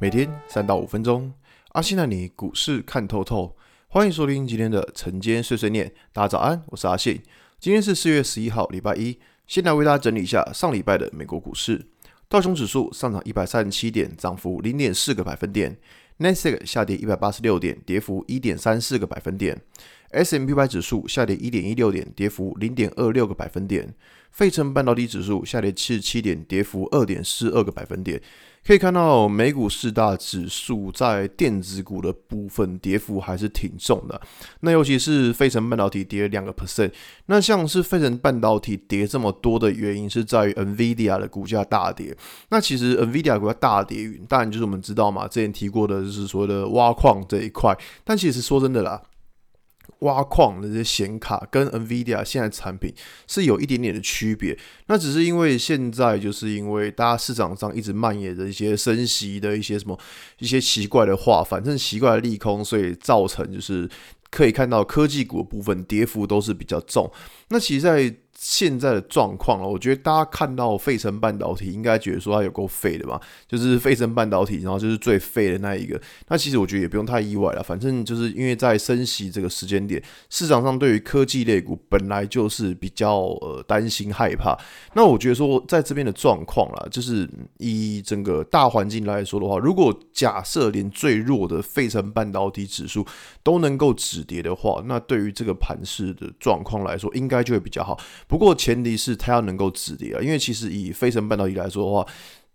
每天三到五分钟，阿信带你股市看透透。欢迎收听今天的晨间碎碎念。大家早安，我是阿信。今天是四月十一号，礼拜一。先来为大家整理一下上礼拜的美国股市。道琼指数上涨一百三十七点，涨幅零点四个百分点。纳斯达克下跌一百八十六点，跌幅一点三四个百分点。S&P 500指数下跌一点一六点，跌幅零点二六个百分点。费城半导体指数下跌七十七点，跌幅二点四二个百分点。可以看到，美股四大指数在电子股的部分跌幅还是挺重的。那尤其是费城半导体跌两个 percent。那像是费城半导体跌这么多的原因，是在于 NVIDIA 的股价大跌。那其实 NVIDIA 股价大跌，当然就是我们知道嘛，之前提过的就是所谓的挖矿这一块。但其实说真的啦。挖矿的这些显卡跟 NVIDIA 现在产品是有一点点的区别，那只是因为现在就是因为大家市场上一直蔓延的一些升息的一些什么一些奇怪的话，反正奇怪的利空，所以造成就是可以看到科技股部分跌幅都是比较重。那其实，在现在的状况了，我觉得大家看到费城半导体，应该觉得说它有够废的吧？就是费城半导体，然后就是最废的那一个。那其实我觉得也不用太意外了，反正就是因为在升息这个时间点，市场上对于科技类股本来就是比较呃担心害怕。那我觉得说在这边的状况啦，就是以整个大环境来说的话，如果假设连最弱的费城半导体指数都能够止跌的话，那对于这个盘势的状况来说，应该就会比较好。不过前提是它要能够止跌啊，因为其实以飞升半导体来说的话，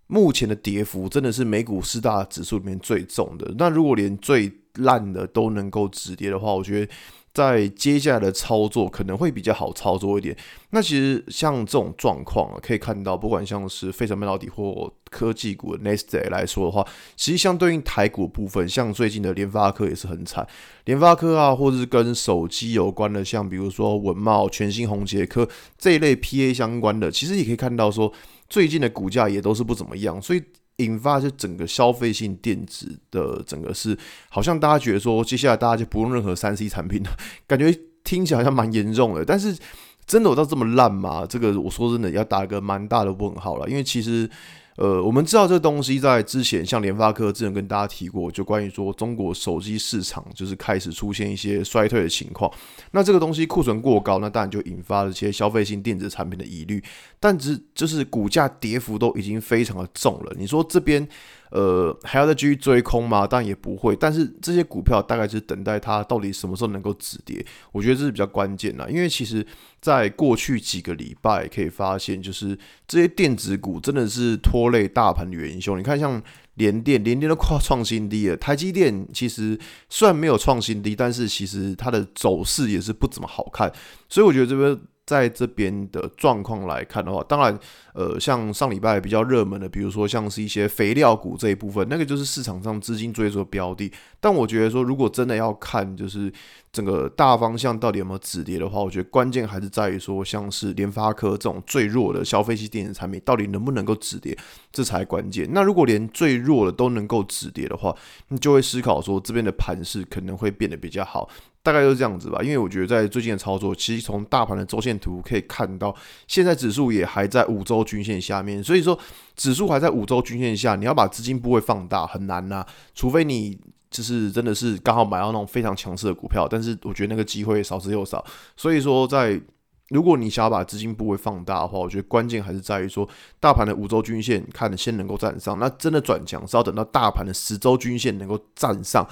目前的跌幅真的是美股四大指数里面最重的。那如果连最烂的都能够止跌的话，我觉得。在接下来的操作可能会比较好操作一点。那其实像这种状况啊，可以看到，不管像是费城半导体或科技股的纳斯达克来说的话，其实相对应台股部分，像最近的联发科也是很惨。联发科啊，或是跟手机有关的，像比如说文茂、全新宏捷科这一类 PA 相关的，其实也可以看到说，最近的股价也都是不怎么样。所以。引发就整个消费性电子的整个是，好像大家觉得说，接下来大家就不用任何三 C 产品了，感觉听起来好像蛮严重的。但是真的有到这么烂吗？这个我说真的要打一个蛮大的问号了，因为其实。呃，我们知道这东西在之前，像联发科之前跟大家提过，就关于说中国手机市场就是开始出现一些衰退的情况。那这个东西库存过高，那当然就引发了一些消费性电子产品的疑虑。但只就是股价跌幅都已经非常的重了，你说这边。呃，还要再继续追空吗？当然也不会。但是这些股票大概就是等待它到底什么时候能够止跌，我觉得这是比较关键的。因为其实在过去几个礼拜可以发现，就是这些电子股真的是拖累大盘的元凶。你看，像联电，联电都快创新低了。台积电其实虽然没有创新低，但是其实它的走势也是不怎么好看。所以我觉得这边。在这边的状况来看的话，当然，呃，像上礼拜比较热门的，比如说像是一些肥料股这一部分，那个就是市场上资金追逐的标的。但我觉得说，如果真的要看，就是整个大方向到底有没有止跌的话，我觉得关键还是在于说，像是联发科这种最弱的消费系电子产品，到底能不能够止跌，这才关键。那如果连最弱的都能够止跌的话，你就会思考说，这边的盘势可能会变得比较好。大概就是这样子吧，因为我觉得在最近的操作，其实从大盘的周线图可以看到，现在指数也还在五周均线下面，所以说指数还在五周均线下，你要把资金部位放大很难呐，除非你就是真的是刚好买到那种非常强势的股票，但是我觉得那个机会少之又少，所以说在如果你想要把资金部位放大的话，我觉得关键还是在于说大盘的五周均线看先能够站上，那真的转强是要等到大盘的十周均线能够站上。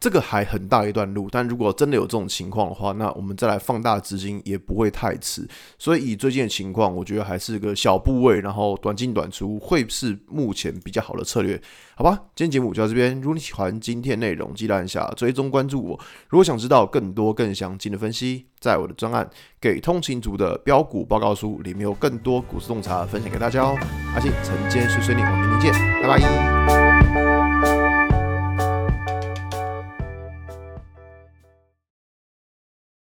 这个还很大一段路，但如果真的有这种情况的话，那我们再来放大资金也不会太迟。所以以最近的情况，我觉得还是个小部位，然后短进短出，会是目前比较好的策略，好吧？今天节目就到这边，如果你喜欢今天内容，记得按下追踪关注我。如果想知道更多更详尽的分析，在我的专案《给通勤族的标股报告书》里面有更多股市洞察分享给大家哦。阿信晨间碎碎念，我们明天见，拜拜。